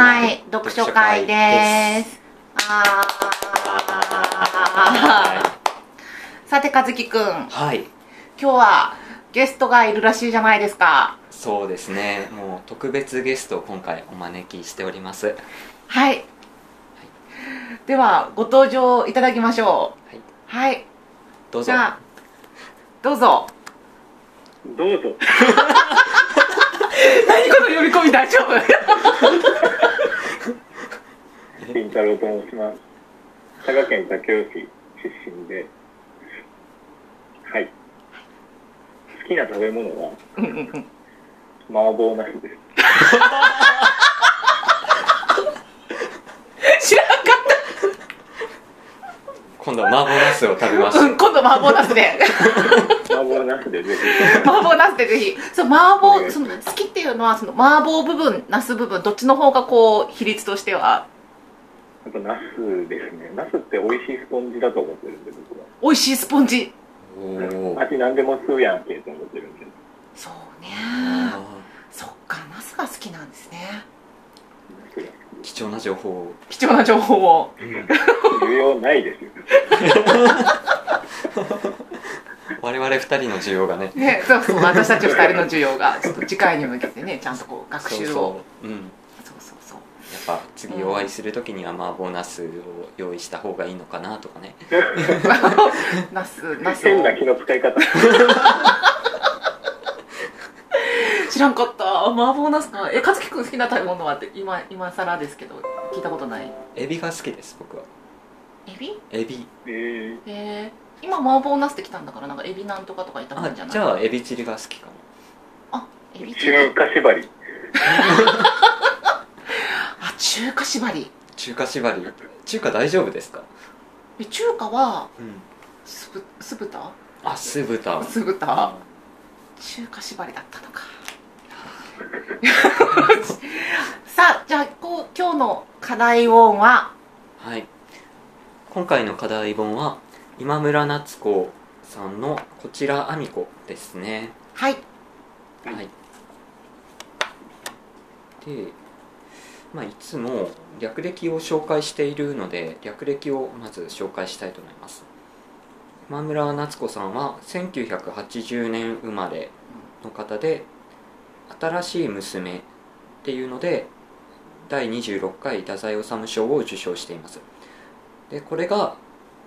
名のない読書会です。さて、和樹くん、今はい日はゲストがいるらしいじゃないですか。そうですねもう特別ゲストを今回お招きしておりますはい。では、ご登場いただきましょう。はいはい。どうぞじゃあ、どうぞ。どうぞ。何この呼び込み大丈夫？金太郎と申します。佐賀県武雄市出身で、はい。好きな食べ物は麻婆茄子です。知らんか今度は麻婆茄子を食べましった。うん、今度麻婆ナスで。麻婆茄子でぜ麻婆ナスでぜひ。そう、麻婆、その、好きっていうのは、その、麻婆部分、ナス部分、どっちの方がこう、比率としては、ひ、やっぱ茄子ですね。茄子って美味しいスポンジだと思ってるんで、僕は。美味しいスポンジ。味何でも吸うやんけと思ってるんで。そうね。そっか、ナスが好きなんですね。貴重な情報を、貴重な情報を。需要ないですよ。我々二人の需要がねね、そうそう、私たち二人の需要が、ちょっと次回に向けてね、ちゃんとこう、学習を。そうそううん。やっぱ次お会いするときには麻婆茄子を用意した方がいいのかなとかねナス、ナスを変な気の使い方。知らんかった。麻婆ナスか。え、和樹くん好きな食べ物はって、今、今更ですけど、聞いたことない？エビが好きです僕はエビ？エビえー、えー、今麻婆ナスって来たんだから、なんかエビなんとかとかいたあんじゃない？じゃあエビチリが好きかもあ、エビチ中リ。華縛り。あ、中華縛り。中華縛り？中華大丈夫ですか？え中華は、うん。酢ぶ、酢豚？あ酢豚。酢豚。中華縛りだったのか。さあ、じゃあ、こう、今日の課題音は、はい。今回の課題本は今村夏子さんのこちらあみこですね。はい。はい。でまあいつも略歴を紹介しているので略歴をまず紹介したいと思います。今村夏子さんは1980年生まれの方で「新しい娘」っていうので第26回太宰治賞を受賞しています。でこれが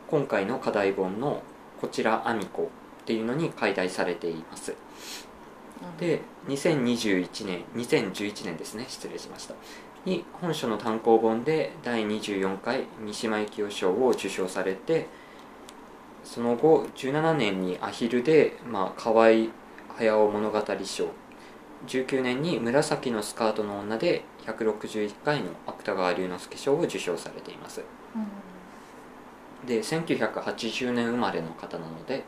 今回の課題本の「こちらあみこ」っていうのに解題されています。で2021年2011年ですね。失礼しましたに本書の単行本で第24回三島由紀夫賞を受賞されてその後17年にアヒルで、まあ、河合駿物語賞。19年に紫のスカートの女で161回の芥川龍之介賞を受賞されています。うん。で1980年生まれの方なので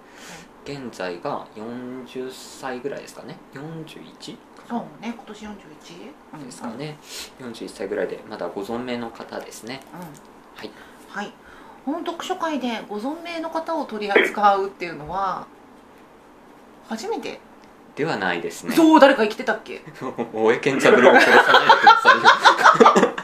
現在が40歳ぐらいですかね 41? そうね、今年 41? うんですかね41歳ぐらいでまだご存命の方ですねうん。はいはい。本読書会でご存命の方を取り扱うっていうのは、初めて？ではないですねそう、誰か生きてたっけ？大江健三郎を殺さないでくださいよ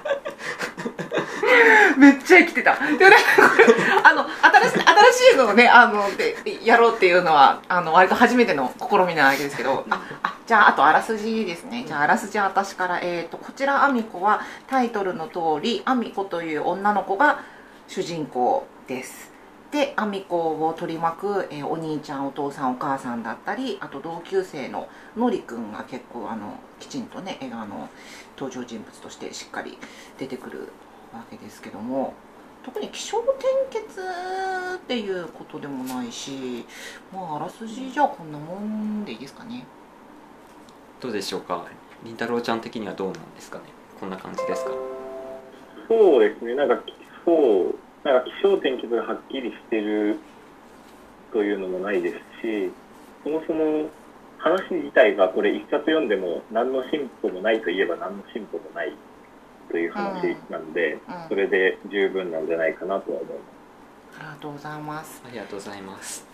めっちゃ生きてた。で あの、新しい、新しいのをね、あの、で、やろうっていうのは、あの、割と初めての試みなわけですけど、あ、あ、じゃあ、あと、あらすじですね。じゃあ、あらすじは私から、えっ、と、こちら、アミコは、タイトルの通り、アミコという女の子が主人公です。で、アミコを取り巻く、えーお兄ちゃん、お父さん、お母さんだったり、あと同級生ののりくんが結構、あの、きちんとね、映画の登場人物としてしっかり出てくるわけですけども特に気象転結っていうことでもないしまああらすじじゃあこんなもんでいいですかね。どうでしょうか？りんたろうちゃん的にはどうなんですかね？こんな感じですか？そうですね、なんか、そう、なんか気象転結がはっきりしてるというのもないですし、そもそも話自体がこれ一冊読んでも何の進歩もないといえば何の進歩もないという話なんで、うん。それで十分なんじゃないかなとは思います。ありがとうございます。ありがとうございます。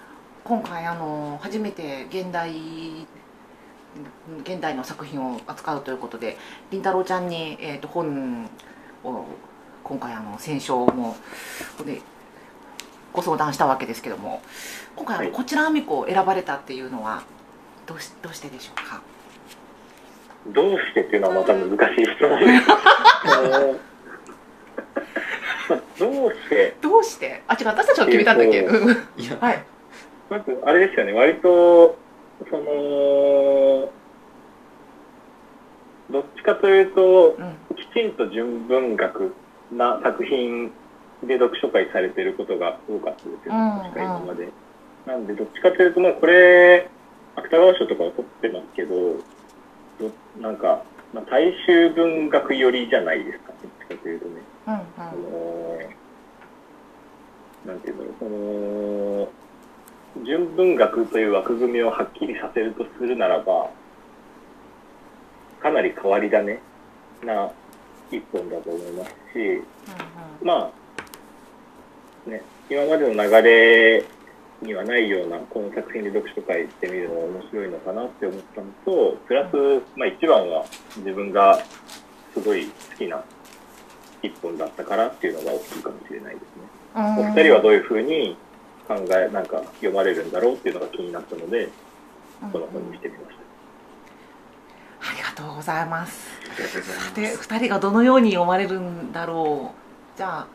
今回あの初めて現代現代の作品を扱うということでりんたろーちゃんに、えー、と本を今回あの選書もでご相談したわけですけども今回あの、はい。こちらあみこを選ばれたっていうのはどうしどうしてでしょうか？どうしてっていうのはまた難しい質問どうして、どうして？あ違う私たちが決めたんだっけ、えーうん。いやはい。まずあれですよね、割と、その、どっちかというと、うん。きちんと純文学な作品で読書会されてることが多かったですよ。うんね、確か今まで。なんで、どっちかというと、まあ、これ、芥川賞とかを取ってますけど、どなんか、まあ、大衆文学寄りじゃないですか、どっちかというとね。うんうん。あのなんていうんだろう、その、純文学という枠組みをはっきりさせるとするならば、かなり変わり種な一本だと思いますし、まあ、ね、今までの流れにはないような、この作品で読書会ってみるのが面白いのかなって思ったのと、プラス、まあ一番は自分がすごい好きな一本だったからっていうのが大きいかもしれないですね。うんお二人はどういうふうに考え、なんか読まれるんだろうっていうのが気になったので、この本にしてみました。ありがとうございます で2人がどのように読まれるんだろうじゃあ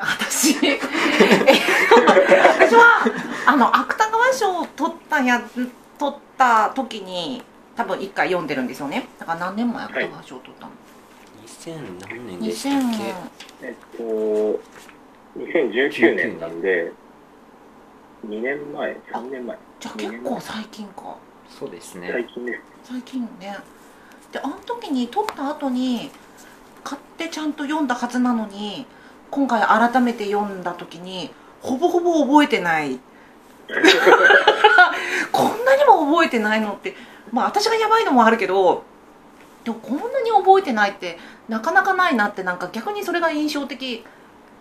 私。え 私はあの芥川賞を取ったや取った時に多分1回読んでるんですよね。だから何年前芥川賞を取ったの、2000何年でしたっ2000け？えっと、2019年なんで、2年前、3年前、じゃあ結構最近か。そうですね。最近です。最近ね。であの時に取った後に買ってちゃんと読んだはずなのに今回改めて読んだ時にほぼほぼ覚えてない。こんなにも覚えてないのってまあ私がやばいのもあるけどでもこんなに覚えてないってなかなかないなってなんか逆にそれが印象的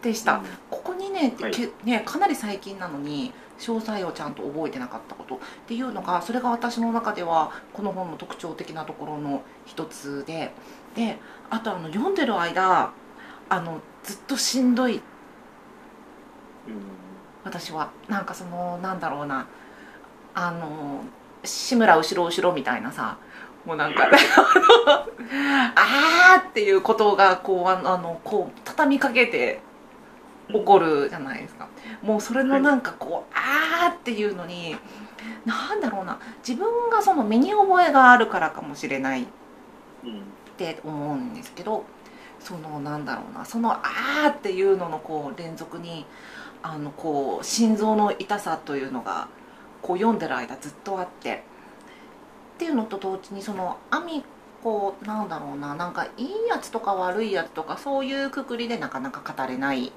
でした、ここ2年ってけ、ね、かなり最近なのに詳細をちゃんと覚えてなかったことっていうのがそれが私の中ではこの本の特徴的なところの一つで。であとあの読んでる間あのずっとしんどい。私は。なんかそのなんだろうな。あの志村後ろ後ろみたいなさ。もうなんか あーっていうことがこうあのあのこう畳みかけて起こるじゃないですか。もうそれのなんかこう、あーっていうのになんだろうな。自分がその身に覚えがあるからかもしれないって思うんですけどそのなんだろうなその「あー」っていうののこう連続にあのこう心臓の痛さというのがこう読んでる間ずっとあって。っていうのと同時にそのアミコなんだろうななんかいいやつとか悪いやつとかそういうくくりでなかなか語れない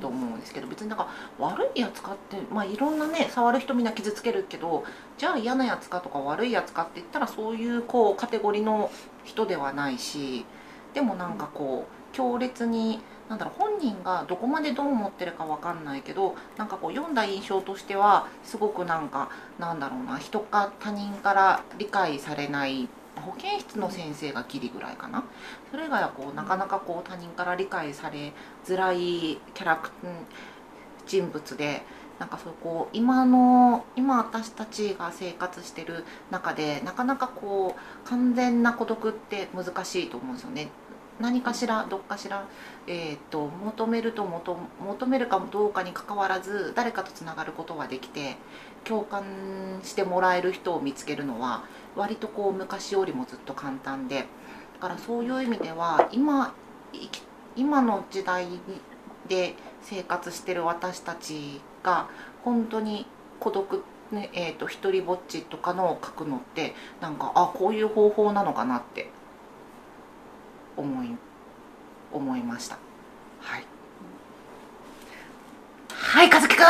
と思うんですけど別になんか悪いやつかってまあいろんなね触る人みんな傷つけるけどじゃあ嫌なやつかとか悪いやつかって言ったらそういうこうカテゴリーの人ではないしでもなんかこう強烈になんだろう本人がどこまでどう思ってるかわかんないけどなんかこう読んだ印象としてはすごくなんかなんだろうな人か他人から理解されない保健室の先生がギリぐらいかな。それ以外はこうなかなかこう他人から理解されづらいキャラク人物でなんかそうこう今の今私たちが生活してる中でなかなかこう完全な孤独って難しいと思うんですよね。何かしらどっかしら、えー、と求めると求めるかどうかにかかわらず誰かとつながることができて共感してもらえる人を見つけるのは割とこう昔よりもずっと簡単でだからそういう意味では今今の時代で生活してる私たちが本当に孤独ねえー、と一人ぼっちとかのを書くのってなんかあこういう方法なのかなって思い思いました。はい。はい和樹くん！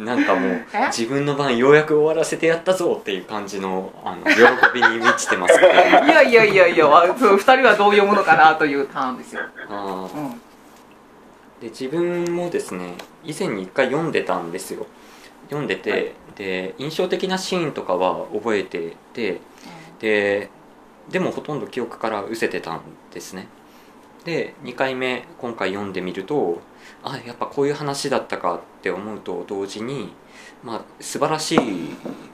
なんかもうえ？自分の番ようやく終わらせてやったぞっていう感じのあの喜びに満ちてますけど いやいやいやいやそう二人はどういうものかなというターンですよ、あー。うん、で自分もですね以前に一回読んでたんですよ。読んでて、はい。で印象的なシーンとかは覚えててででもほとんど記憶から失せてたんですね。で2回目今回読んでみるとあやっぱこういう話だったかって思うと同時にまあ素晴らしい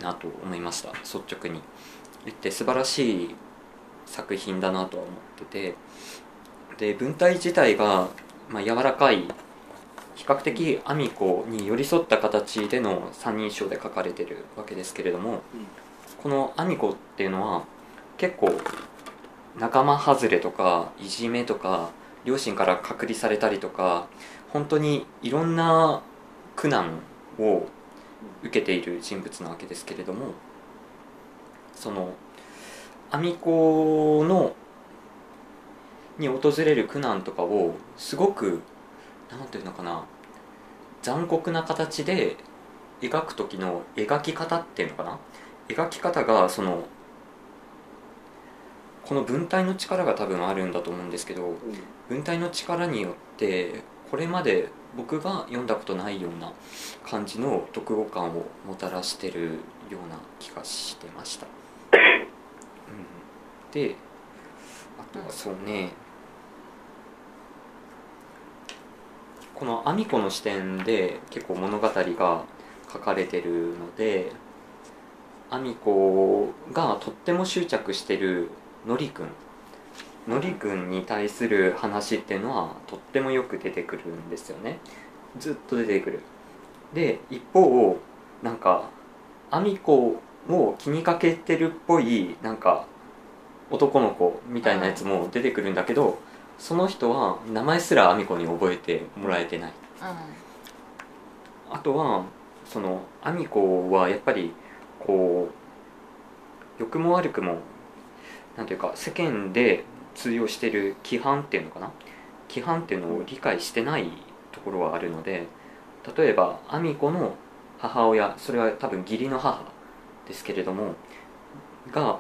なと思いました率直に。言って素晴らしい作品だなとは思ってて。で文体自体が、まあ、柔らかい比較的アミコに寄り添った形での三人称で書かれてるわけですけれども、このアミコっていうのは結構仲間外れとかいじめとか両親から隔離されたりとか本当にいろんな苦難を受けている人物なわけですけれどもそのアミコのに訪れる苦難とかをすごくなんていうのかな残酷な形で描く時の描き方っていうのかな描き方がそのこの文体の力が多分あるんだと思うんですけど文体の力によってこれまで僕が読んだことないような感じの読後感をもたらしてるような気がしてました、うん、であとはそうね。このアミコの視点で結構物語が書かれてるのでアミコがとっても執着してるのりくんのりくんに対する話っていうのはとってもよく出てくるんですよね。ずっと出てくる。で一方なんかアミコを気にかけてるっぽいなんか男の子みたいなやつも出てくるんだけどその人は名前すらアミコに覚えてもらえてない。あとはそのアミコはやっぱりこう良くも悪くもなんていうか世間で通用してる規範っていうのかな？規範っていうのを理解してないところはあるので例えばアミコの母親それは多分義理の母ですけれどもが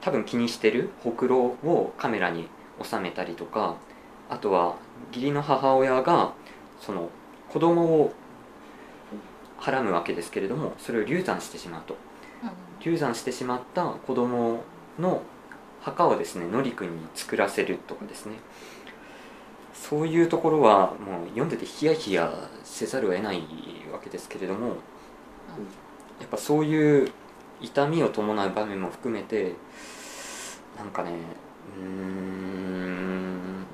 多分気にしてるほくろをカメラに収めたりとかあとは義理の母親がその子供をはらむわけですけれどもそれを流産してしまうと。流産してしまった子供の墓をですねのりくんに作らせるとかですね。そういうところはもう読んでてヒヤヒヤせざるを得ないわけですけれどもやっぱそういう痛みを伴う場面も含めてなんかねうーん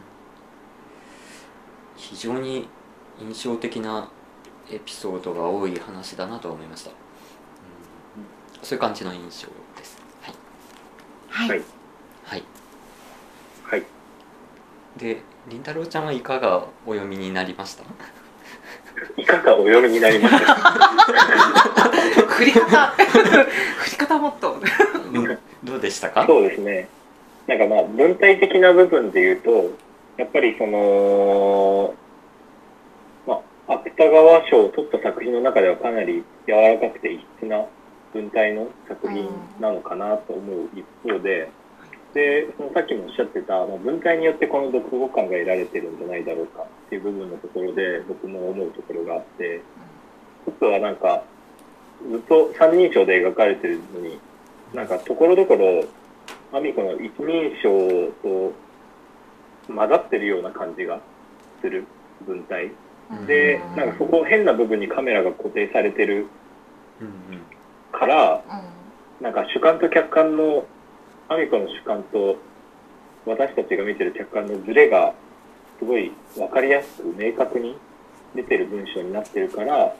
非常に印象的なエピソードが多い話だなと思いました、そういう感じの印象です。はい。はい、はい。はい。はい。でりんたろうちゃんはいかがお読みになりました？いかがお読みになりました？振り方。振り方もっと。うんどうでしたか？そうですね。なんかまあ文体的な部分で言うと、やっぱりその、まあ、芥川賞を取った作品の中ではかなり柔らかくて異質な文体の作品なのかなと思う一方で、で、そのさっきもおっしゃってた、まあ、文体によってこの読後感が得られてるんじゃないだろうかっていう部分のところで僕も思うところがあって、一つはなんか、ずっと三人称で描かれてるのに、なんかところどころ、アミコの一人称と混ざってるような感じがする文体。で、なんかそこ変な部分にカメラが固定されてるうん。から、なんか主観と客観の、アミコの主観と私たちが見てる客観のズレがすごい分かりやすく明確に出てる文章になってるから、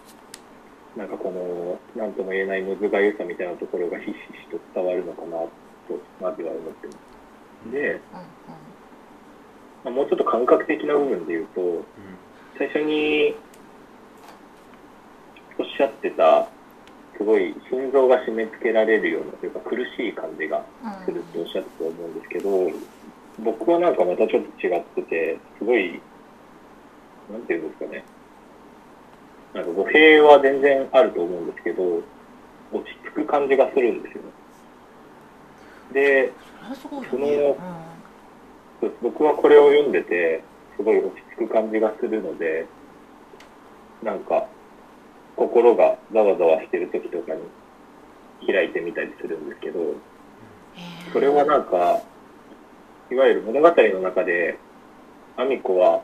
なんかこの、なんとも言えないむずがゆさみたいなところがひしひしと伝わるのかなと、まずは思ってます。で、まあもうちょっと感覚的な部分で言うと、最初におっしゃってた、すごい心臓が締め付けられるようなというか苦しい感じがするっておっしゃってたと思うんですけど、僕はなんかまたちょっと違ってて、すごい、なんていうんですかね。なんか語弊は全然あると思うんですけど、落ち着く感じがするんですよね。で、その僕はこれを読んでて、すごい落ち着く感じがするので、なんか、心がざわざわしてる時とかに開いてみたりするんですけど、それはなんか、いわゆる物語の中で、アミコは、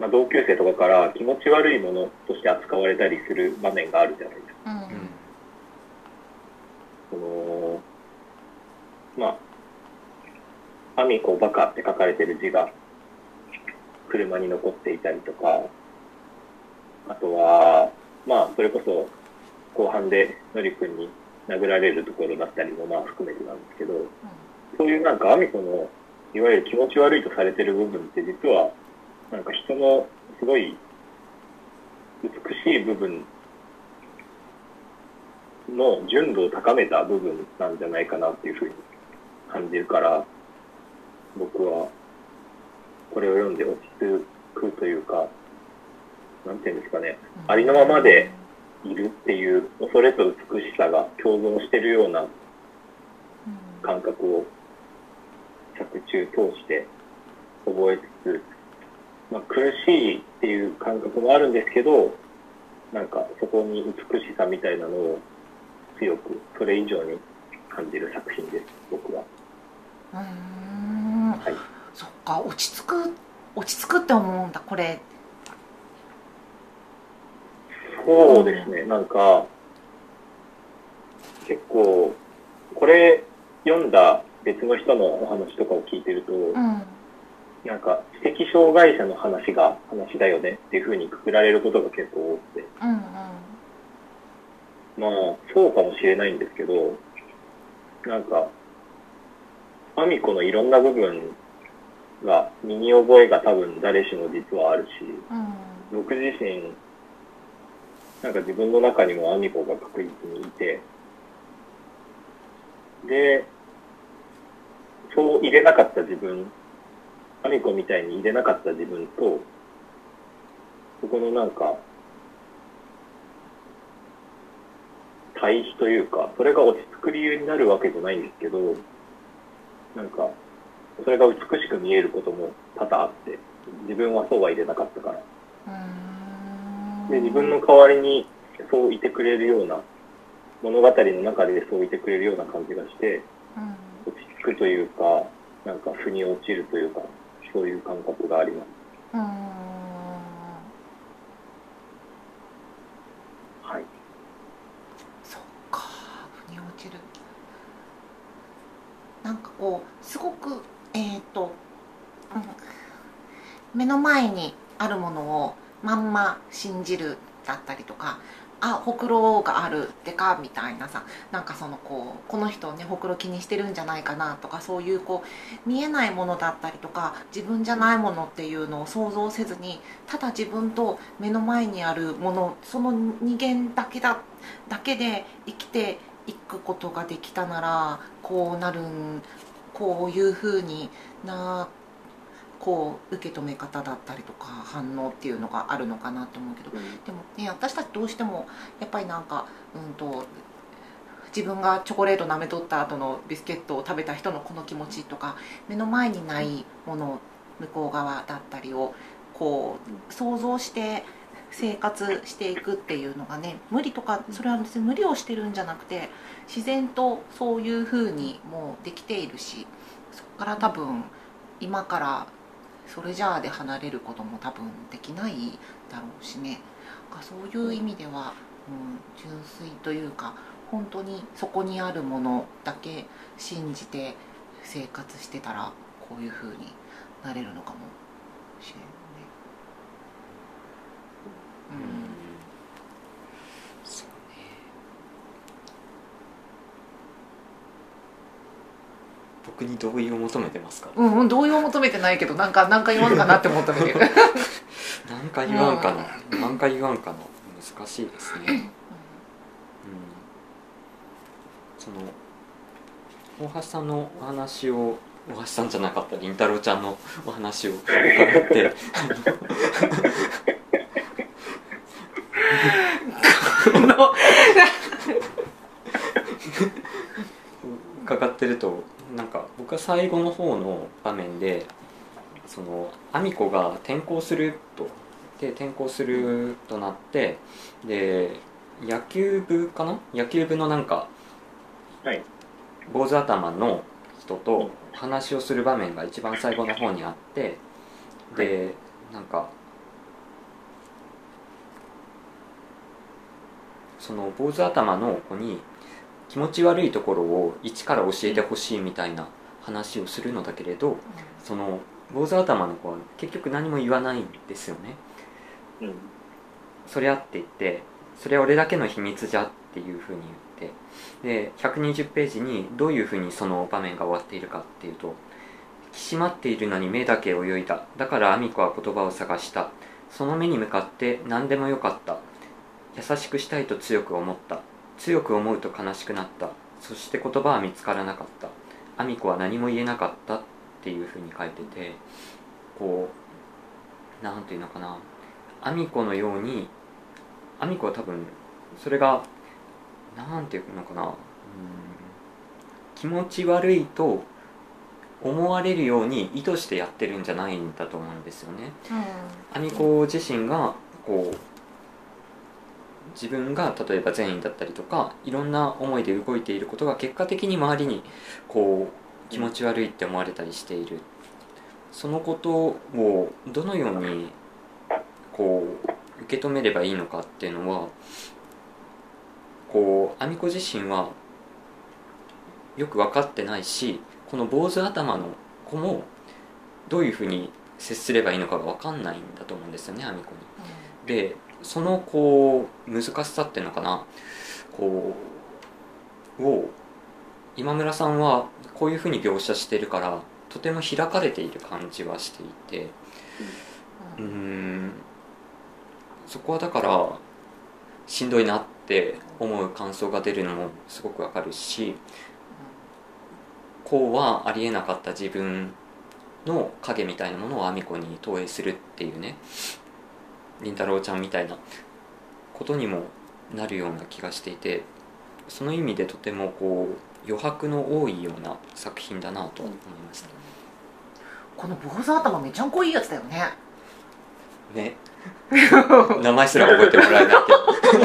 まあ、同級生とかから気持ち悪いものとして扱われたりする場面があるじゃないですか。うんその、まあ、アミコバカって書かれてる字が車に残っていたりとか、あとは、まあ、それこそ後半でのりくんに殴られるところだったりもまあ含めてなんですけど、そういうなんかアミコのいわゆる気持ち悪いとされてる部分って実はなんか人のすごい美しい部分の純度を高めた部分なんじゃないかなっていうふうに感じるから僕はこれを読んで落ち着くというかなんていうんですかねありのままでいるっていう恐れと美しさが共存してるような感覚を作中通して覚えつつ、まあ、苦しいっていう感覚もあるんですけどなんかそこに美しさみたいなのを強くそれ以上に感じる作品です僕は。うーん。はい、そっか落ち着く落ち着くって思うんだこれそうですね、なんか結構これ読んだ別の人のお話とかを聞いてると、うん。なんか知的障害者の話が話だよねっていうふうにくくられることが結構多くて。うんうん。まあ、そうかもしれないんですけど、なんか、アミコのいろんな部分が、身に覚えが多分誰しも実はあるし、うん。僕自身、なんか自分の中にもアミコが確実にいて、で、そう入れなかった自分、アミコみたいに入れなかった自分と、そこのなんか、対比というか、それが落ち着く理由になるわけじゃないんですけど、なんか、それが美しく見えることも多々あって、自分はそうは入れなかったから。うんで、自分の代わりにそういてくれるような、物語の中でそういてくれるような感じがして、うん落ち着くというか、なんか腑に落ちるというか、そういう感覚があります。うーんはい。そっか腑に落ちるなんかこうすごくえっ、と、うん、目の前にあるものをまんま信じるだったりとかあほくろがあるでかみたいなさなんかそのこうこの人ねほくろ気にしてるんじゃないかなとかそういうこう見えないものだったりとか自分じゃないものっていうのを想像せずにただ自分と目の前にあるものその二元だけだだけで生きていくことができたならこうなるんこういうふうになこう受け止め方だったりとか反応っていうのがあるのかなと思うけどでもね私たちどうしてもやっぱりなんかうんと自分がチョコレート舐めとった後のビスケットを食べた人のこの気持ちとか目の前にないもの向こう側だったりをこう想像して生活していくっていうのがね無理とかそれは別に無理をしてるんじゃなくて自然とそういうふうにもうできているしそこから多分今からそれじゃあで離れることも多分できないだろうしね。かそういう意味では、うん、純粋というか本当にそこにあるものだけ信じて生活してたらこういうふうになれるのかもしれないね。うんそうね僕に同意を求めてますか？うん、うん、同意を求めてないけどなんかなんか言わんかなって求めてる何か言わんかな？何か言わんかな？難しいですね。うん。その大橋さんのお話を大橋さんじゃなかったりんたろーちゃんのお話を伺ってこの伺ってるとなんか僕は最後の方の場面でそのアミコが転校すると。で転校するとなってで野球部かな？野球部のなんかはい。坊主頭の人と話をする場面が一番最後の方にあってでなんかその坊主頭の子に気持ち悪いところを一から教えてほしいみたいな話をするのだけれどその坊主頭の子は結局何も言わないんですよねうん。そりゃって言ってそれは俺だけの秘密じゃっていうふうに言ってで120ページにどういうふうにその場面が終わっているかっていうと「引き締まっているのに目だけ泳いだだからアミコは言葉を探したその目に向かって何でもよかった優しくしたいと強く思った強く思うと悲しくなったそして言葉は見つからなかったアミコは何も言えなかったっていうふうに書いててこうなんていうのかな。アミコのようにアミコは多分それがなんていうのかな。うん。気持ち悪いと思われるように意図してやってるんじゃないんだと思うんですよね。アミコ自身がこう自分が例えば善意だったりとかいろんな思いで動いていることが結果的に周りにこう気持ち悪いって思われたりしているそのことをどのようにこう受け止めればいいのかっていうのはこうアミコ自身はよく分かってないしこの坊主頭の子もどういうふうに接すればいいのかが分かんないんだと思うんですよねアミコに。でそのこう難しさっていうのかな。こうを今村さんはこういうふうに描写してるからとても開かれている感じはしていて。うーん。そこはだからしんどいなって思う感想が出るのもすごくわかるしこうはありえなかった自分の影みたいなものをアミコに投影するっていうねりんたろーちゃんみたいなことにもなるような気がしていてその意味でとてもこう余白の多いような作品だなと思いました。この坊主頭めちゃんこいいやつだよね。ね。名前すら覚えてもらえないけど。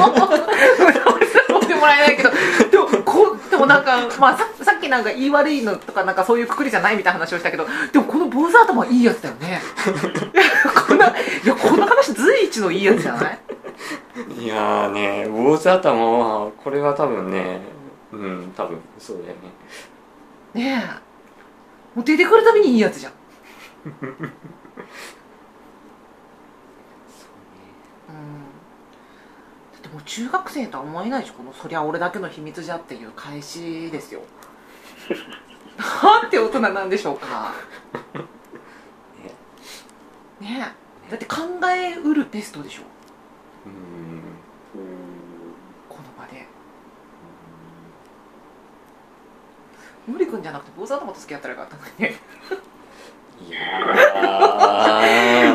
覚えてもらえないけどこうでもなんか、まあ、ささっきなんか言い悪いのとかなんかそういうくくりじゃないみたいな話をしたけどでもこの坊主頭はいいやつだよね。こんないやこんな話随一のいいやつじゃない？いやーね坊主頭はこれは多分ねうん多分そうだよね。ねえ。もう出てくるたびにいいやつじゃん。うん。だってもう中学生とは思えないでしょこの「そりゃ俺だけの秘密じゃ」っていう返しですよ。なんて大人なんでしょうか。ね。えだって考えうるテストでしょ。うん。うん。この場で。森君じゃなくて坊主頭と付き合ったらよかったのにね。いや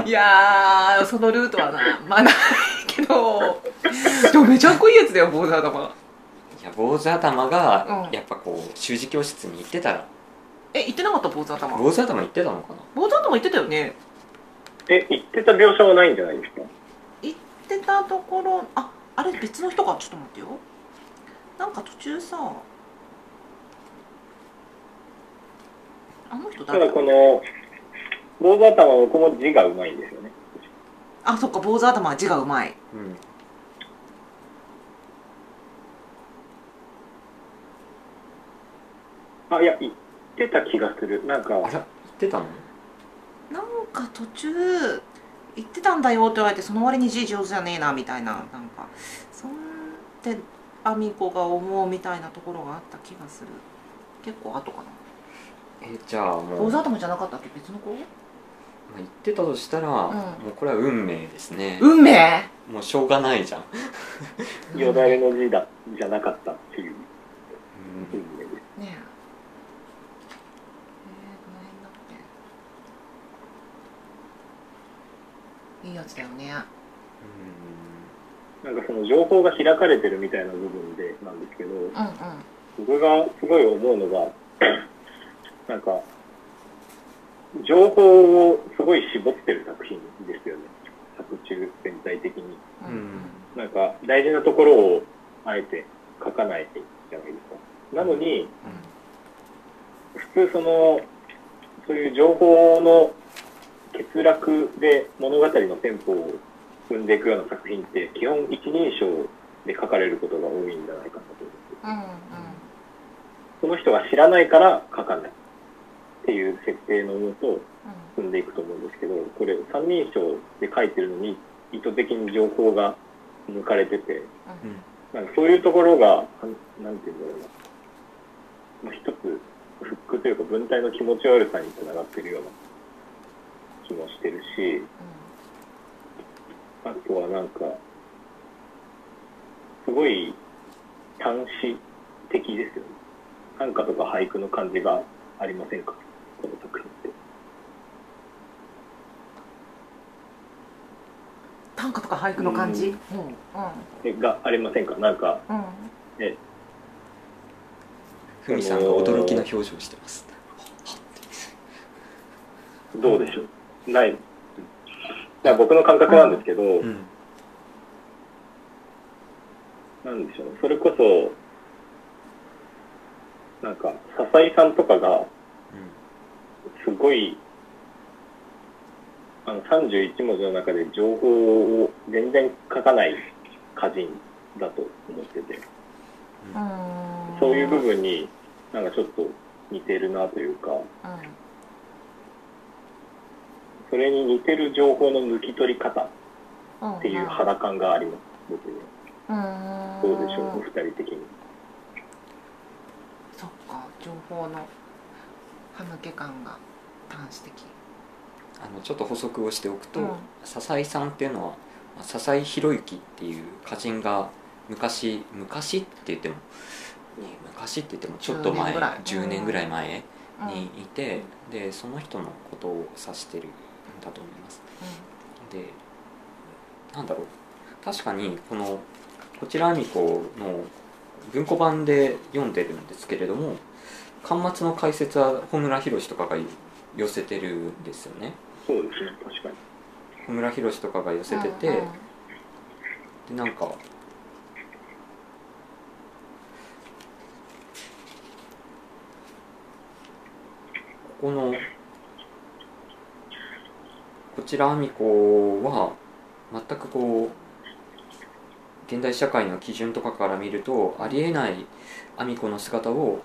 ー。いやーそのルートはなまあないけど。でもめちゃんこいいやつだよ坊主頭。いや坊主頭がうん。やっぱこう習字教室に行ってたら。え言ってなかった坊主頭。坊主頭行ってたのかな？坊主頭言ってたよね。え、言ってた描写はないんじゃないですか？言ってたところああれ別の人かちょっと待ってよ。なんか途中さあの人た誰だ？だこの、坊主頭の子も字がうまいんですよね。あそっか坊主頭は字がうまい。うん。あ、いや、言ってた気がする。なんか、あら行ってたの？なんか途中言ってたんだよって言われてその割に字上手じゃねえなみたいな。なんかそんってアミコが思うみたいなところがあった気がする。結構後かな。えじゃあもう、坊主まあ、頭じゃなかったっけ？別の子？行ってたとしたら、もうこれは運命ですね、運命？もうしょうがないじゃん、よだれの字だ、じゃなかったっていう。うん。運命です。ねえ。えー、どの辺だっけいいやつだよね。なんかその情報が開かれてるみたいな部分でなんですけど、うんうん。僕がすごい思うのが、なんか、情報をすごい絞ってる作品ですよね。作中全体的に。うん。うんなんか大事なところをあえて書かないじゃないですか。なのに普通そのそういう情報の欠落で物語のテンポを踏んでいくような作品って基本一人称で書かれることが多いんじゃないかなと思って。うん。その人が知らないから書かないっていう設定のもとうん。でいくと思うんですけどこれ三人称で書いてるのに意図的に情報が抜かれててうん。なんかそういうところがなんなんていうんだろうな、まあ、一つフックというか文体の気持ち悪さにつながってるような気もしてるしあとはなんかすごい短詩的ですよね。短歌とか俳句の感じがありませんか？短歌とか俳句の感じ？ううん。んうん。えがありませんか？なんかうん。えふみさんが驚きな表情をしてます。どうでしょう？ない。僕の感覚なんですけど、うん。なんでしょう？ね、それこそ、なんか、笹井さんとかが、すごい、あの、31文字の中で情報を全然書かない歌人だと思ってて、うん。そういう部分になんかちょっと似てるなというか、うん。それに似てる情報の抜き取り方うんっていう肌感があります、僕にうん。は。どうでしょう、お二人的に。そっか情報の歯抜け感が端子的あのちょっと補足をしておくと、うん。笹井さんっていうのはまあ笹井宏之っていう歌人が昔昔って言っても、ね、昔って言ってもちょっと前10年ぐらい。10年ぐらい前うん。にいて、でその人のことを指してるんだと思います。でなんだろう。確かにこのこちらあみこの文庫版で読んでるんですけれども巻末の解説は穂村弘とかが寄せてるんですよね。そうですね、確かに。穂村弘とかが寄せてて、うんうん。でなんかここのこちらあみこは全くこう現代社会の基準とかから見るとありえないあみこの姿を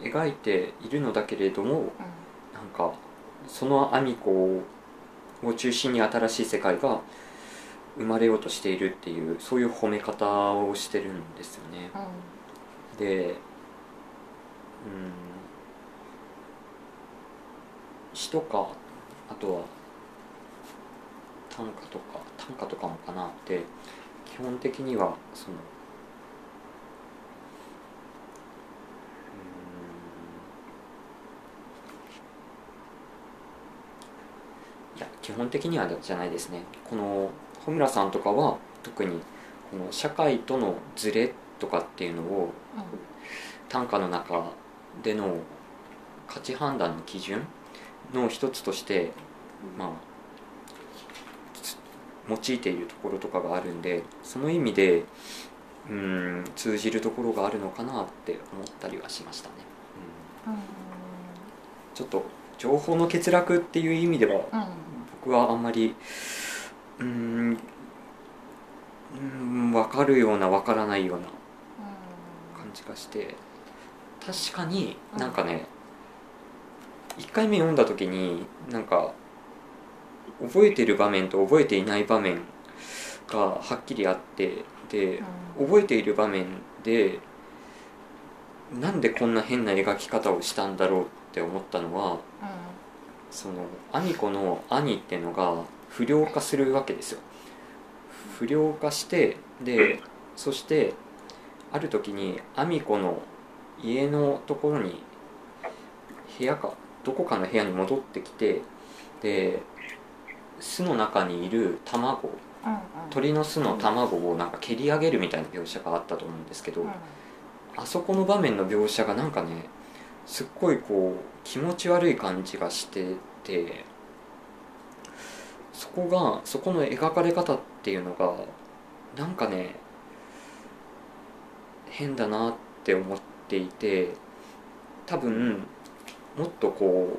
描いているのだけれどもなんかそのアミコを中心に新しい世界が生まれようとしているっていうそういう褒め方をしてるんですよね。うん。でうん詩とかあとは短歌とか短歌とかもかな。って基本的にはそのうんいや基本的にはじゃないですね。この穂村さんとかは特にこの社会とのズレとかっていうのを短歌の中での価値判断の基準の一つとしてまあつ用いているところとかがあるんでその意味でうん通じるところがあるのかなって思ったりはしましたね、うん。うん。ちょっと情報の欠落っていう意味ではうん僕はあんまりうーんうーん分かるような分からないような感じがして確かになんかね、1回目読んだ時になんか覚えてる場面と覚えていない場面がはっきりあってで覚えている場面でなんでこんな変な描き方をしたんだろうって思ったのはそのアミコの兄っていうのが不良化するわけですよ。不良化してでそしてある時にアミコの家のところに部屋かどこかの部屋に戻ってきてで巣の中にいる卵うんうん。鳥の巣の卵をなんか蹴り上げるみたいな描写があったと思うんですけど、うん。あそこの場面の描写がなんかねすっごいこう気持ち悪い感じがしててそこがそこの描かれ方っていうのがなんかね変だなって思っていて多分もっとこ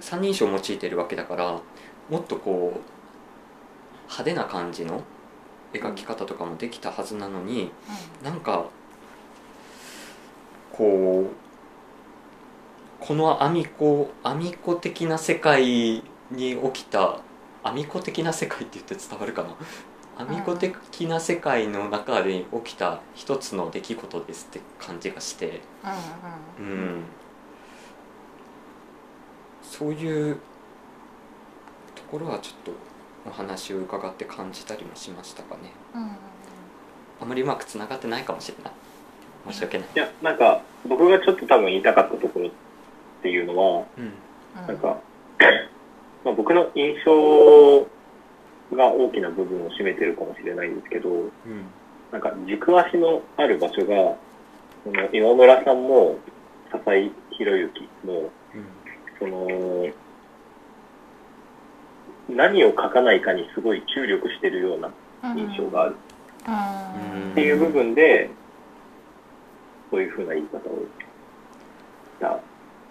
う三人称を用いてるわけだからもっとこう派手な感じの描き方とかもできたはずなのになんかこうこのアミコアミコ的な世界に起きたアミコ的な世界って言って伝わるかな？アミコ的な世界の中で起きた一つの出来事ですって感じがして。うんうん。うん。そういうところはちょっとお話を伺って感じたりもしましたかね。うんうんあまりうまくつながってないかもしれない。申し訳ない。いや、なんか、僕がちょっと多分言いたかったところっていうのは、うん。うんなんか、まあ僕の印象が大きな部分を占めてるかもしれないんですけど、うん。なんか軸足のある場所が、その今村さんも笹井宏之も、その、何を書かないかにすごい注力してるような印象がある。うん。っていう部分で、そういうふうな言い方をした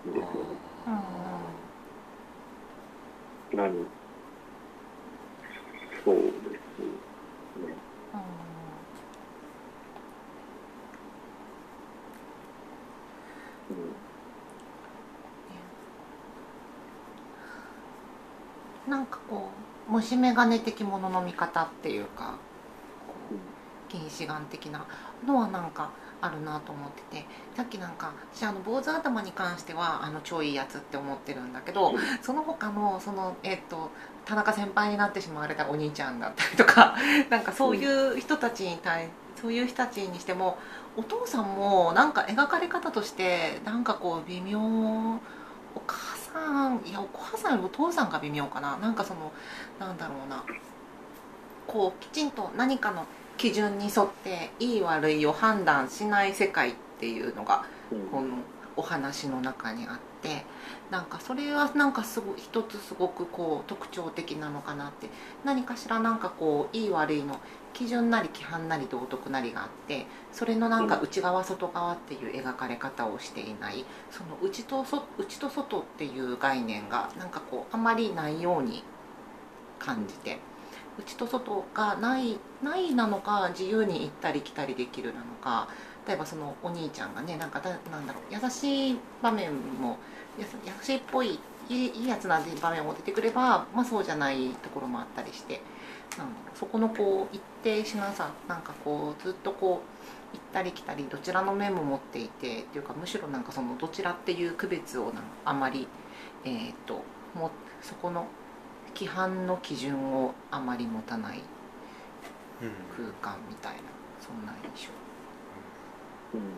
んですよね。何？そうですね。うん。なんかこう虫眼鏡的ものの見方っていうかこう近視眼的なのはなんかあるなと思っててさっきなんか私あの坊主頭に関してはあの超いいやつって思ってるんだけどその他のそのえっ、と田中先輩になってしまわれたお兄ちゃんだったりとか なんかそういう人たちに対そういう人たちにしてもお父さんもなんか描かれ方としてなんかこう微妙お母さんいやお母さんよりお父さんが微妙かな。なんかそのなんだろうな。こうきちんと何かの基準に沿っていい悪いを判断しない世界っていうのがうん。このお話の中にあってなんかそれはなんかすごい一つすごくこう特徴的なのかなって。何かしらなんかこういい悪いの基準なり規範なり道徳なりがあってそれのなんか内側外側っていう描かれ方をしていない。その内とそ内と外っていう概念がなんかこうあまりないように感じて内と外がないないなのか自由に行ったり来たりできるなのか。例えばそのお兄ちゃんがねなんかだなんだろう優しい場面もやさ優しいっぽいいいいいやつなんて場面も出てくれば、まあ、そうじゃないところもあったりして。なんだろうそこのこう一定しなさなんかこうずっとこう行ったり来たりどちらの面も持っていてっていうかむしろなんかそのどちらっていう区別をなんかあまりえー、ともそこの規範の基準をあまり持たない空間みたいなそんな印象、うん。うん。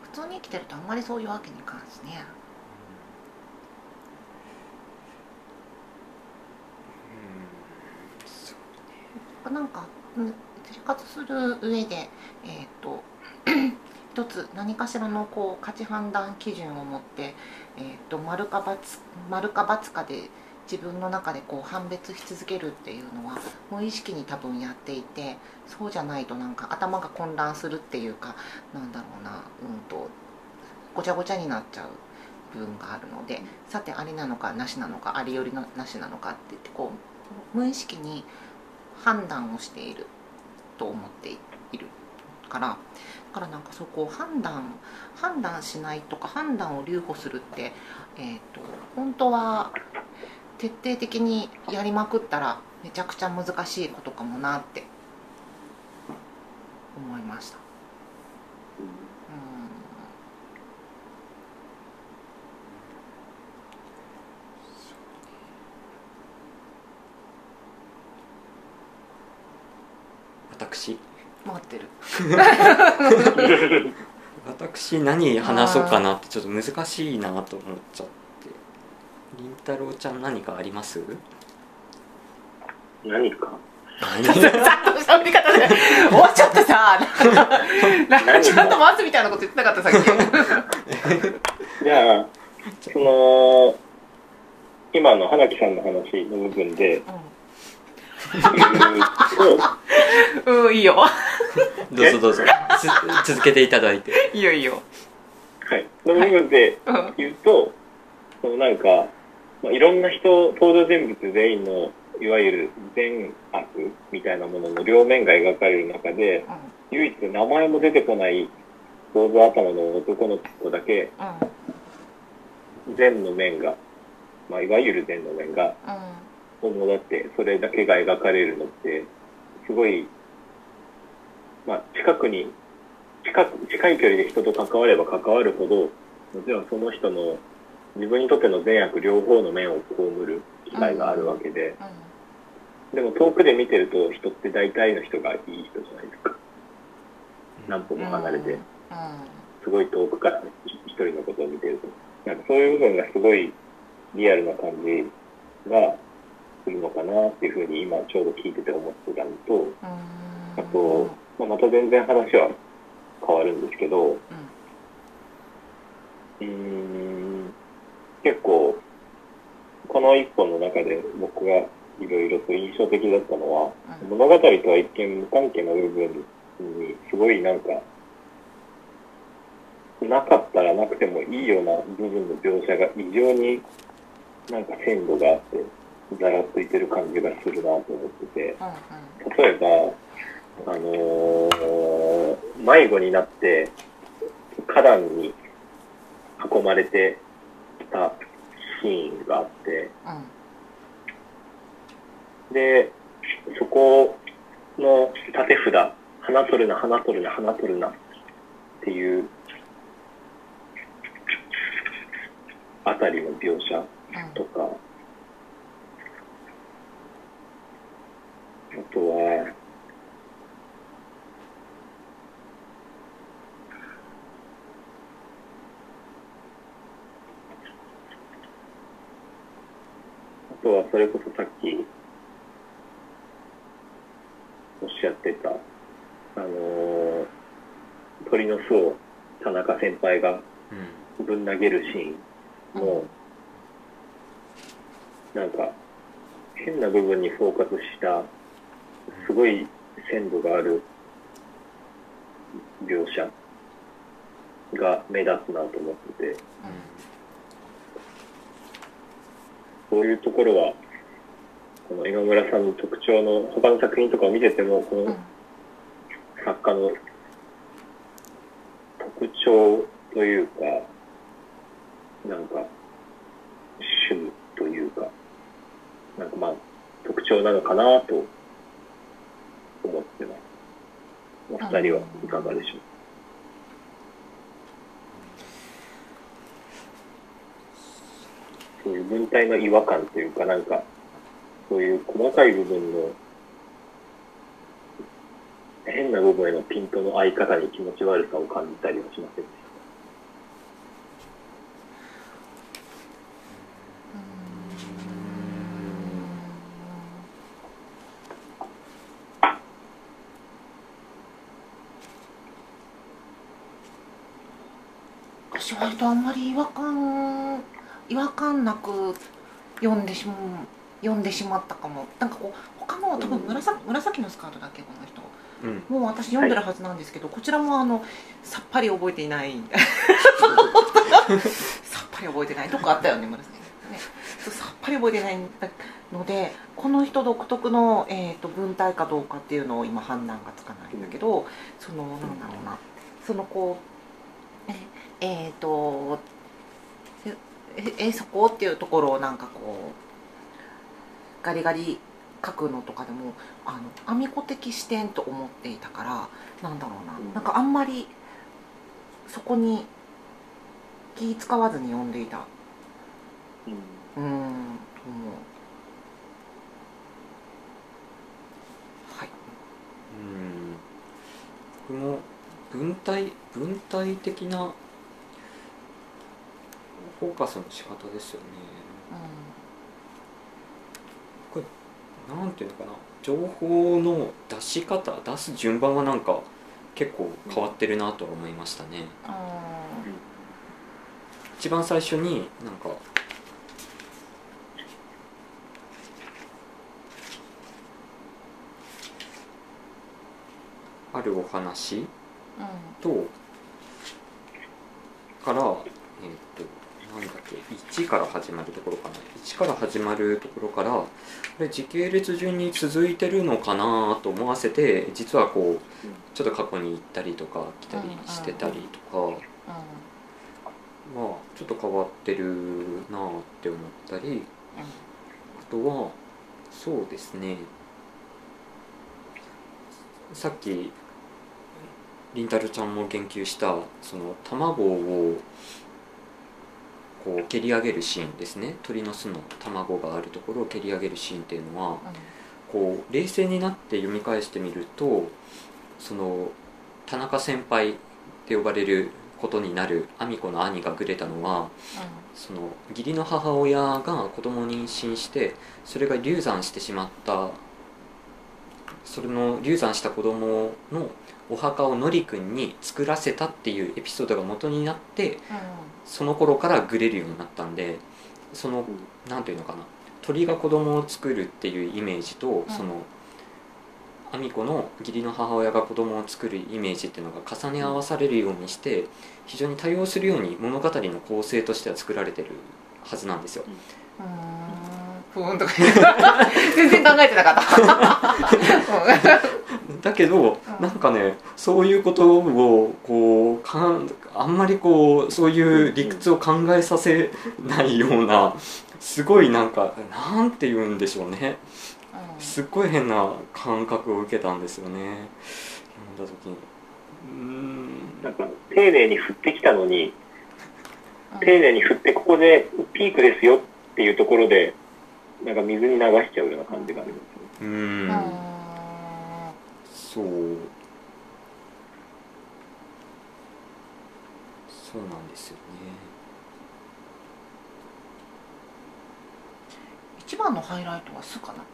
普通に生きてるとあんまりそういうわけにいかんしね。なんかうん生活する上でえっ、と一つ何かしらのこう価値判断基準を持って、えー、と丸か×丸か×かで自分の中でこう判別し続けるっていうのは無意識に多分やっていてそうじゃないとなんか頭が混乱するっていうかなんだろうなうんとごちゃごちゃになっちゃう部分があるのでさてありなのかなしなのかありよりのなしなのかって言ってこう無意識に判断をしていると思っている。からだからなんかそこを判断判断しないとか判断を留保するって、えー、と本当は徹底的にやりまくったらめちゃくちゃ難しいことかもなって思いました。うん私待ってる。私何話そうかなってちょっと難しいなと思っちゃって。りんたろうちゃん何かあります？何か？何？ざっと喋び方で。終わっちゃってさ なんかちゃんと待つみたいなこと言ってなかったさっき。じゃあ、その、今の花木さんの話の部分で、言うと、うんいいよ。どうぞどうぞ。つ 続けていただいて。いいよいいよ。はい、の部分でうん言うと、そのなんか、まあ、いろんな人、登場人物全員の、いわゆる善悪みたいなものの両面が描かれる中で、唯一名前も出てこない坊主頭の男の子だけ、うん。善の面が、まあ、いわゆる善の面が主だって、それだけが描かれるのって、すごい、まあ、近くに、近く、近い距離で人と関われば関わるほど、もちろんその人の自分にとっての善悪両方の面を被る機会があるわけで、でも遠くで見てると人って大体の人がいい人じゃないですか。何歩も離れて、すごい遠くから一人のことを見てると。なんかそういう部分がすごいリアルな感じがするのかなっていうふうに今ちょうど聞いてて思ってたのと、あと、まあ、また全然話は変わるんですけど、うーん、結構、この一本の中で僕がいろいろと印象的だったのは、物語とは一見無関係な部分にすごいなんか、なかったらなくてもいいような部分の描写が異常になんか鮮度があって、ざらついてる感じがするなと思ってて、例えば、あのー迷子になって、花壇に囲まれてたシーンがあって、で、そこの立て札、花取るな、花取るな、花取るなっていうあたりの描写とか、あとは、あとはそれこそさっきおっしゃってた、あのー鳥の巣を田中先輩がうん。ぶん投げるシーンも、なんか、変な部分にフォーカスした、すごい鮮度がある描写が目立つなと思ってて、そういうところは、この今村さんの特徴の、他の作品とかを見てても、この作家の特徴というか、なんか、趣味というか、なんかまあ、特徴なのかなと思ってます。お二人はいかがでしょう？そういう文体の違和感というか、なんか、そういう細かい部分の変な部分へのピントの合い方に気持ち悪さを感じたりはしませんでし割とあんまり違和感違和感なく読んでしまう読んでしまったかも。なんかこう他の多分紫,、紫のスカートだっけこの人。うん。もう私読んでるはずなんですけど、こちらもあのさっぱり覚えていない。さっぱり覚えてない。とこあったよね紫ね。さっぱり覚えてないのでこの人独特の、えー、と文体かどうかっていうのを今判断がつかないんだけどそのなんだろうな。そのこうええー、とええそこ？っていうところをなんかこうガリガリ書くのとかでもあのアミコ的視点と思っていたからなんだろうな、うん。なんかあんまりそこに気使わずに読んでいた。ょう。うーんと思う。はい。うん。僕も文体文体的なフォーカスの仕方ですよね。なんていうのかな。情報の出し方出す順番はなんか結構変わってるなとは思いましたね。あ一番最初になんかあるお話ーうんとからえっ、となんだっけ？1から始まるところかな。1から始まるところからこれ時系列順に続いてるのかなと思わせて実はこうちょっと過去に行ったりとか来たりしてたりとか、うん。まあちょっと変わってるなあって思ったりあとはそうですね。さっきりんたろちゃんも言及したその卵をこう蹴り上げるシーンですね。鳥の巣の卵があるところを蹴り上げるシーンっていうのはこう冷静になって読み返してみるとその田中先輩って呼ばれることになるアミ子の兄がグレたのはその義理の母親が子供を妊娠してそれが流産してしまったそれの流産した子供のお墓をのりくんに作らせたっていうエピソードが元になってその頃からグレるようになったんでそのなんていうのかな。鳥が子供を作るっていうイメージと、そのアミ子の義理の母親が子供を作るイメージっていうのが重ね合わされるようにして非常に多用するように物語の構成としては作られてるはずなんですよ。ふーんとか言って全然考えてなかった。だけどなんかねそういうことをこうかんあんまりこうそういう理屈を考えさせないようなすごいなんかなんて言うんでしょうね。すっごい変な感覚を受けたんですよね。読んだ時。にうーん。なんか丁寧に振ってきたのに丁寧に振ってここでピークですよっていうところでなんか水に流しちゃうような感じがありますね。うーん。うんそう。そうなんですよね。一番のハイライトは「す」かな？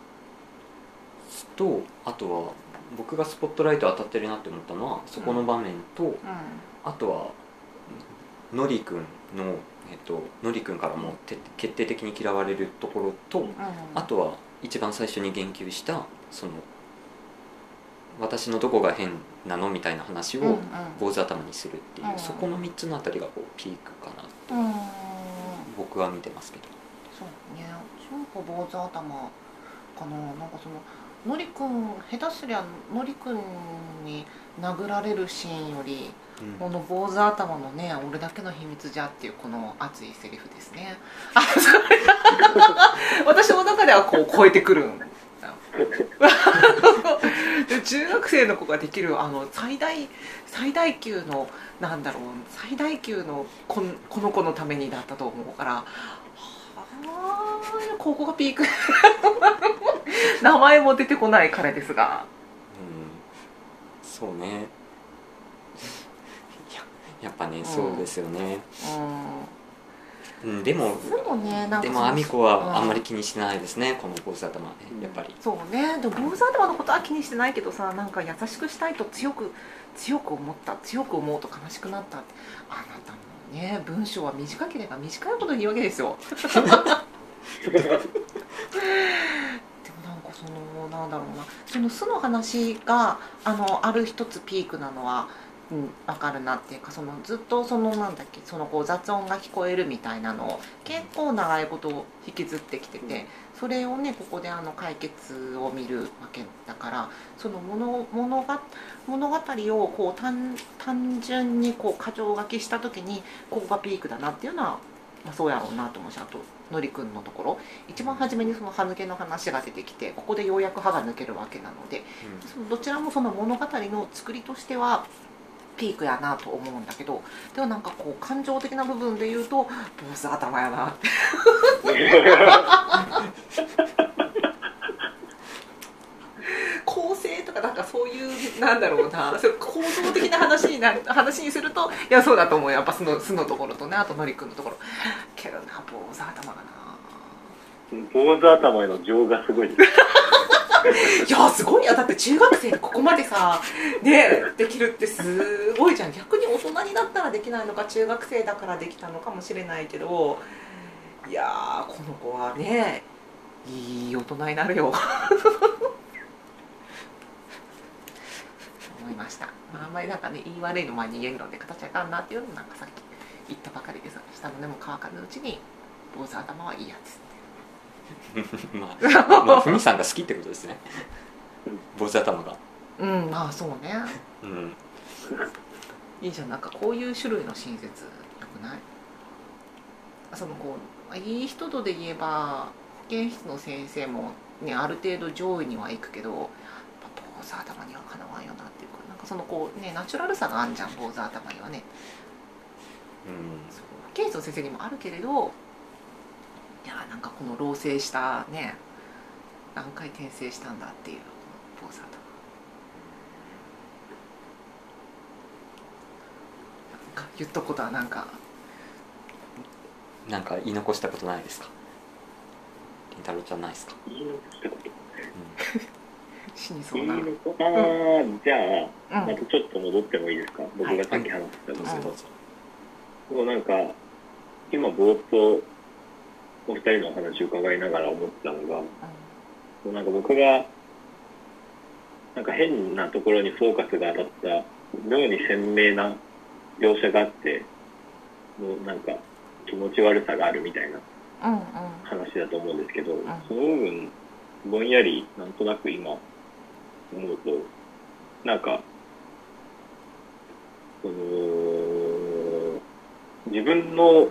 とあとは僕がスポットライト当たってるなって思ったのはそこの場面と、うあとはのりくんの、えっと、のりくんからもて決定的に嫌われるところと、んうん。あとは一番最初に言及したその私のどこが変なのみたいな話をうんうん。坊主頭にするっていう、うん。そこの3つのあたりがこうピークかなとうん。僕は見てますけど。そうね。ションポ坊主頭かな。なんかそののりくん下手すりゃのりくんに殴られるシーンよりこの坊主頭のね俺だけの秘密じゃっていうこの熱いセリフですね。あそれ 私の中ではこう超えてくる中学生の子ができるあの最大最大級のなんだろう最大級のこんこの子のためにだったと思うからはあここがピーク。名前も出てこない彼ですが。うん。そうねややっぱね、んそうですよね、うん。うん、でもでもねなんかでそのもアミ子はあんまり気にしてないですね、この坊主頭。ねやっぱり。そうね。でも坊主頭のことは気にしてないけどさなんか優しくしたいと強く強く思った強く思うと悲しくなった。ってあなたもね文章は短ければ短いほどいいわけですよ。でもなんかそのなんだろうな。その巣の話があのある一つピークなのはうん、分かるなっていうかそのずっとそのなんだっけそのこう雑音が聞こえるみたいなのを結構長いことを引きずってきてて、それをねここであの解決を見るわけだからその物物が物語をこう単単純にこう箇条書きした時にここがピークだなっていうのは、まあ、そうやろうなと思うしあとのりくんのところ。一番初めにその歯抜けの話が出てきてここでようやく歯が抜けるわけなのでそのどちらもその物語の作りとしてはピークやなと思うんだけどでもなんかこう感情的な部分で言うと坊主頭やなって。構成とかなんかそういうなんだろうな。それ構造的な話になる話にするといやそうだと思うよ。やっぱ素の素のところとね。あとのりくんのところ。けどな坊主頭がな。坊主頭への情がすごいです。いやすごいやだって中学生でここまでさねできるってすごいじゃん。逆に大人になったらできないのか中学生だからできたのかもしれないけどいやーこの子はねいい大人になるよ。思いました、まあ、あんまりなんかね言い悪いの前に言えるので形はいかんなっていうのもなんかさっき言ったばかりでさ下の根も乾かぬうちに坊主頭はいいやつ。まあ、まあ、ふみさんが好きってことですね。坊主頭が。うんまあそうね。うん。いいじゃん。なんかこういう種類の親切よくない？そのこういい人とで言えば保健室の先生もねある程度上位には行くけど坊主頭にはかなわんよなっていうかなんかそのこうねナチュラルさがあんじゃん坊主頭にはね。うん。そう保健室の先生にもあるけれどいやなんかこの老成したね何回転生したんだっていう坊主頭なんか言ったことはなんか。なんか言い残したことないですか？りんたろーちゃんないですか、言い残したこと死にそうな。言い残あーじゃあ、うん。またちょっと戻ってもいいですか？僕がさっき話したん。ぞどうぞ。もうなんか今ぼーっとお二人のお話を伺いながら思ったのがもうなんか僕がなんか変なところにフォーカスが当たった妙に鮮明な描写があってもうなんか気持ち悪さがあるみたいなうんうん。話だと思うんですけど、ん。その部分ぼんやりなんとなく今思うとなんかその自分の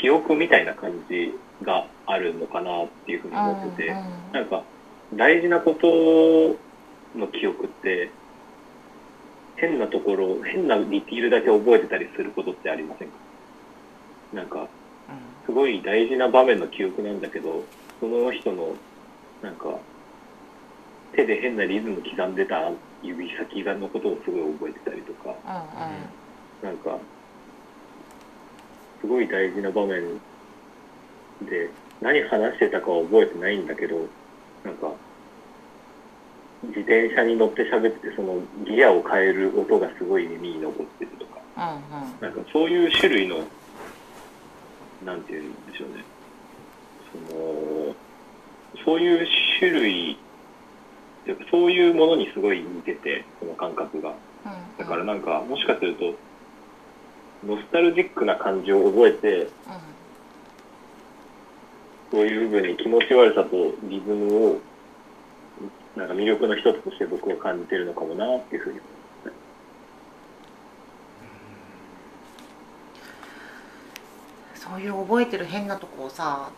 記憶みたいな感じがあるのかなっていうふうに思ってて、なんか大事なことの記憶って変なところ変なディティールだけ覚えてたりすることってありませんか？なんかすごい大事な場面の記憶なんだけど、その人の、なんか、手で変なリズム刻んでた指先がのことをすごい覚えてたりとか、うんうん。なんか、すごい大事な場面で、何話してたかは覚えてないんだけど、なんか、自転車に乗って喋ってて、そのギアを変える音がすごい耳に残ってるとか、うんうんなんかそういう種類の、なんて言うんでしょうね。その、そういう種類、そういうものにすごい似てて、その感覚が。だからなんか、もしかすると、ノスタルジックな感じを覚えて、そういう部分に気持ち悪さとリズムを、なんか魅力の一つとして僕は感じてるのかもなっていうふうに。そういう覚えてる変なとこをさ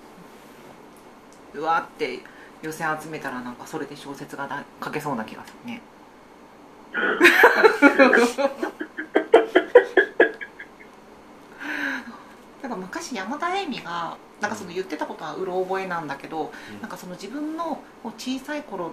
うわって寄せ集めたらなんかそれで小説がだ書けそうな気がするね なんか昔山田恵美がなんかその言ってたことはうろ覚えなんだけど、うん。なんかその自分の小さい頃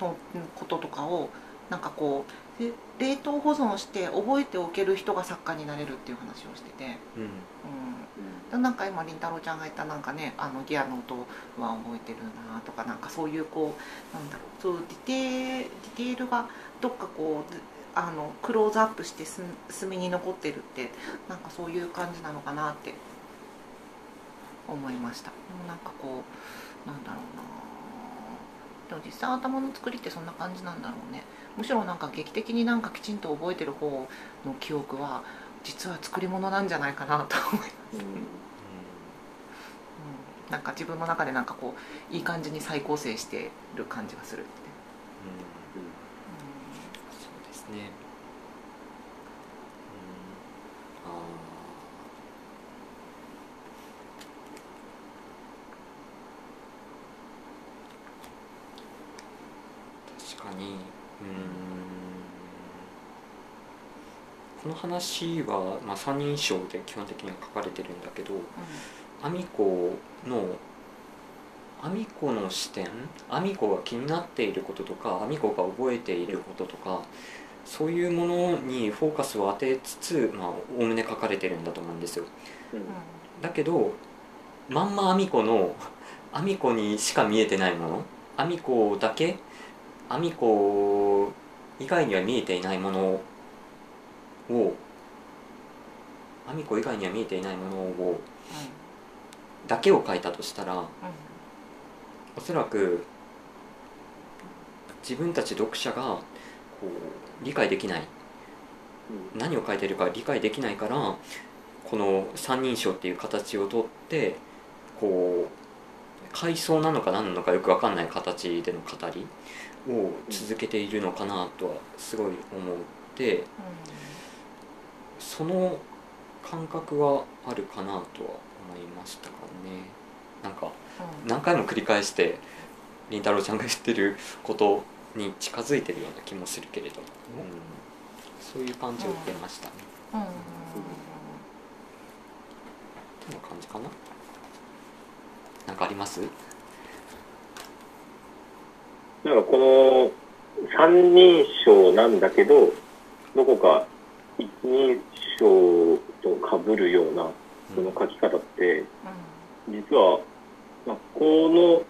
のこととかをなんかこうで冷凍保存して覚えておける人が作家になれるっていう話をしてて、うん。うん、なんか今りんたろーちゃんが言ったなんかねあのギアの音は覚えてるなとかなんかそういうこうなんだろうそうディテディテールがどっかこうあのクローズアップしてす墨に残ってるってなんかそういう感じなのかなって思いました。でもなんかこうなんだろうな。でも実際頭の作りってそんな感じなんだろうね。むしろなんか劇的になんかきちんと覚えてる方の記憶は実は作り物なんじゃないかなと思います、うん、なんか自分の中でなんかこういい感じに再構成してる感じがするって、そうですねうんあー確かに。うん。この話は、まあ、三人称で基本的には書かれてるんだけどアミコのアミコの視点アミコが気になっていることとかアミコが覚えていることとかそういうものにフォーカスを当てつつまあおおむね書かれてるんだと思うんですよ。うん。だけどまんまアミコのアミコにしか見えてないものアミコだけアミコ以外には見えていないものをアミコ以外には見えていないものをだけを書いたとしたらおそらく自分たち読者がこう理解できない。何を書いてるか理解できないからこの三人称っていう形をとってこう階層なのか何なのかよく分かんない形での語り。を続けているのかなとはすごい思ってその感覚はあるかなとは思いましたかね。なんか何回も繰り返してりんたろーちゃんが言ってることに近づいてるような気もするけれど、うん、そういう感じを受けましたね。うん、うん。ってな感じかな？なんかあります？なんかこの三人称なんだけどどこか一人称とかぶるようなその書き方って、うん、実は、まあ、こ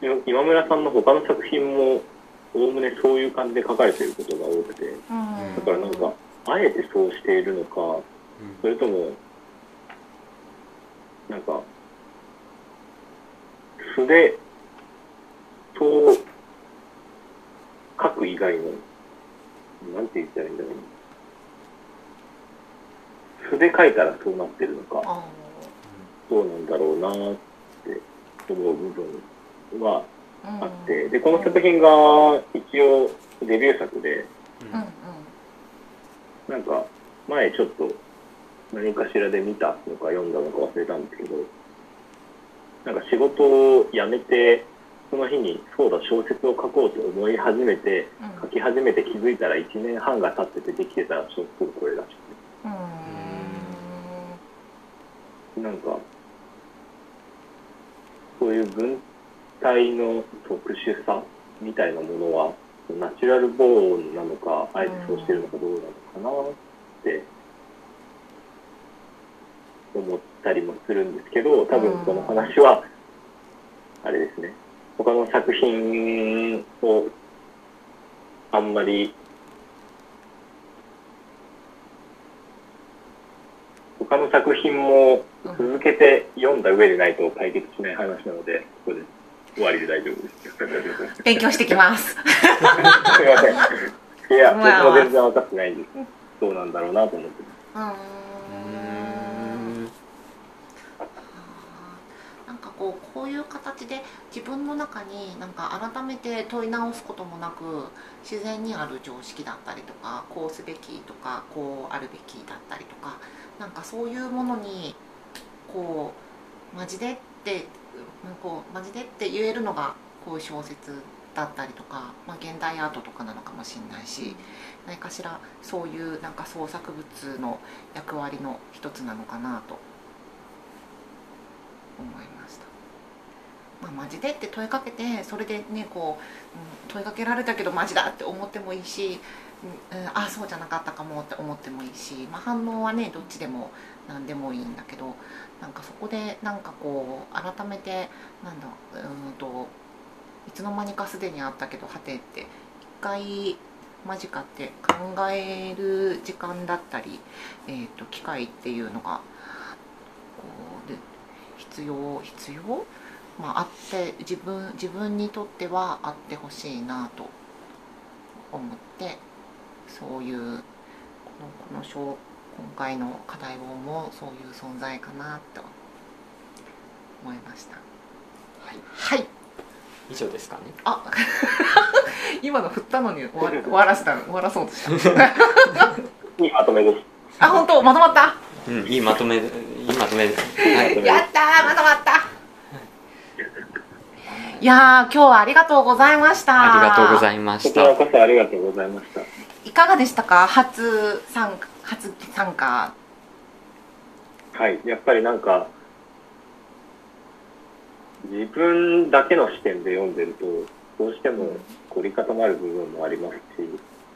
の今村さんの他の作品もおおむねそういう感じで書かれていることが多くて、うん、だからなんかあえてそうしているのか、うん、それともなんか素でそう書く以外のなんて言ったらいいんだろう。素で書いたらそうなってるのか。そうなんだろうなって思う部分はあって、でこの作品が一応デビュー作で、なんか前ちょっと何かしらで見たのか読んだのか忘れたんですけどなんか仕事を辞めてその日にそうだ小説を書こうと思い始めて、書き始めて気づいたら1年半が経っててできてた小説がこれらしくて。なんかそういう文体の特殊さみたいなものはナチュラルボーンなのかあえてそうしてるのかどうなのかなって思ったりもするんですけど多分この話はあれですね他の作品をあんまり他の作品も続けて読んだ上でないと解決しない話なのでここで終わりで大丈夫です。勉強してきます。すいません。いや僕も全然分かってないんですどうなんだろうなと思って。ますこうこういう形で自分の中になんか改めて問い直すこともなく自然にある常識だったりとかこうすべきとかこうあるべきだったりとかなんかそういうものにこうマジでってこうマジでって言えるのがこういう小説だったりとか、まあ、現代アートとかなのかもしれないし何かしらそういうなんか創作物の役割の一つなのかなと思いました。まあ、マジで？って問いかけてそれでねこう、うん、問いかけられたけどマジだって思ってもいいし、うん、あそうじゃなかったかもって思ってもいいし、まあ、反応はねどっちでも何でもいいんだけどなんかそこでなんかこう改めてなんだうんといつの間にかすでにあったけどはてって一回間近って考える時間だったり、えーと、機会っていうのがこうで必要？必要？まあ、あって自分自分にとってはあってほしいなと思ってそういうこのこの章今回の課題本もそういう存在かなと思いました。はい、はい以上ですかね。あ、今の振ったのに終わ 終わらせた終わらそうとした。いいまとめです。あ、本当？まとまった？うん、いいまとめ、いいまとめ。はい、やったまとまった。いや今日はありがとうございました。ありがとうございました。こちらこそありがとうございました。いかがでしたか？初参初参加。はいやっぱりなんか自分だけの視点で読んでるとどうしても凝り固まる部分もありますし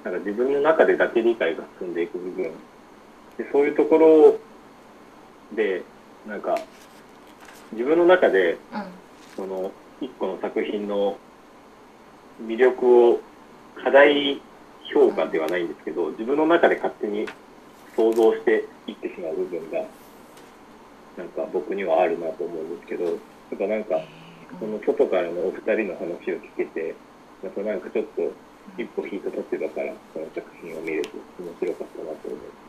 なんか自分の中でだけ理解が進んでいく部分。でそういうところでなんか自分の中で、その一個の作品の魅力を課題評価ではないんですけど、自分の中で勝手に想像していってしまう部分が、なんか僕にはあるなと思うんですけど、やっぱなんか、その外からのお二人の話を聞けて、またなんかちょっと一歩引いた立場からこの作品を見れて面白かったなと思います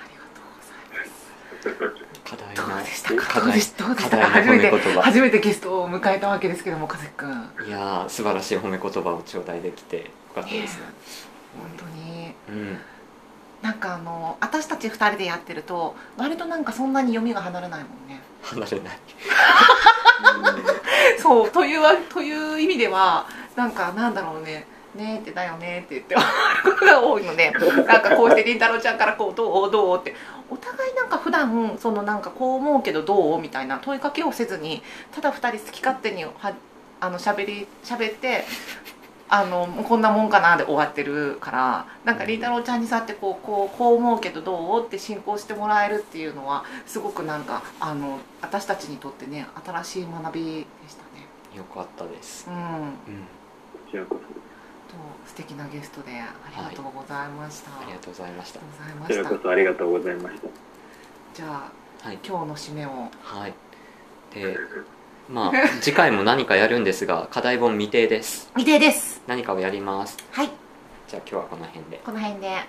ありがとうございます。でした？かどうでした？初めて初めてゲストを迎えたわけですけども和樹くん。本いやー素晴らしい褒め言葉を頂戴できてよかったです。ね、当に。うん。なんかあの私たち二人でやってると割となんかそんなに読みが離れないもんね。離れない。そうというわという意味ではなんかなんだろうね。ねえってだよねって言って が多いのでなんかこうしてりんたろーちゃんからこうどうどうってお互いなんか普段そのなんかこう思うけどどうみたいな問いかけをせずにただ二人好き勝手にはあの喋り喋ってあのもうこんなもんかなで終わってるからなんかりんたろーちゃんにさってこうこうこう思うけどどうって進行してもらえるっていうのはすごくなんかあの私たちにとってね新しい学びでしたね。よかったです。うん。うん。こちらこと素敵なゲストでありがとうございました。ありがとうございましたありがとうございそ。ました。こちらこそありがとうございました。じゃあはい今日の締めをはいでまあ次回も何かやるんですが 課題本未定です未定です。何かをやりますはいじゃあ今日はこの辺でこの辺で。はい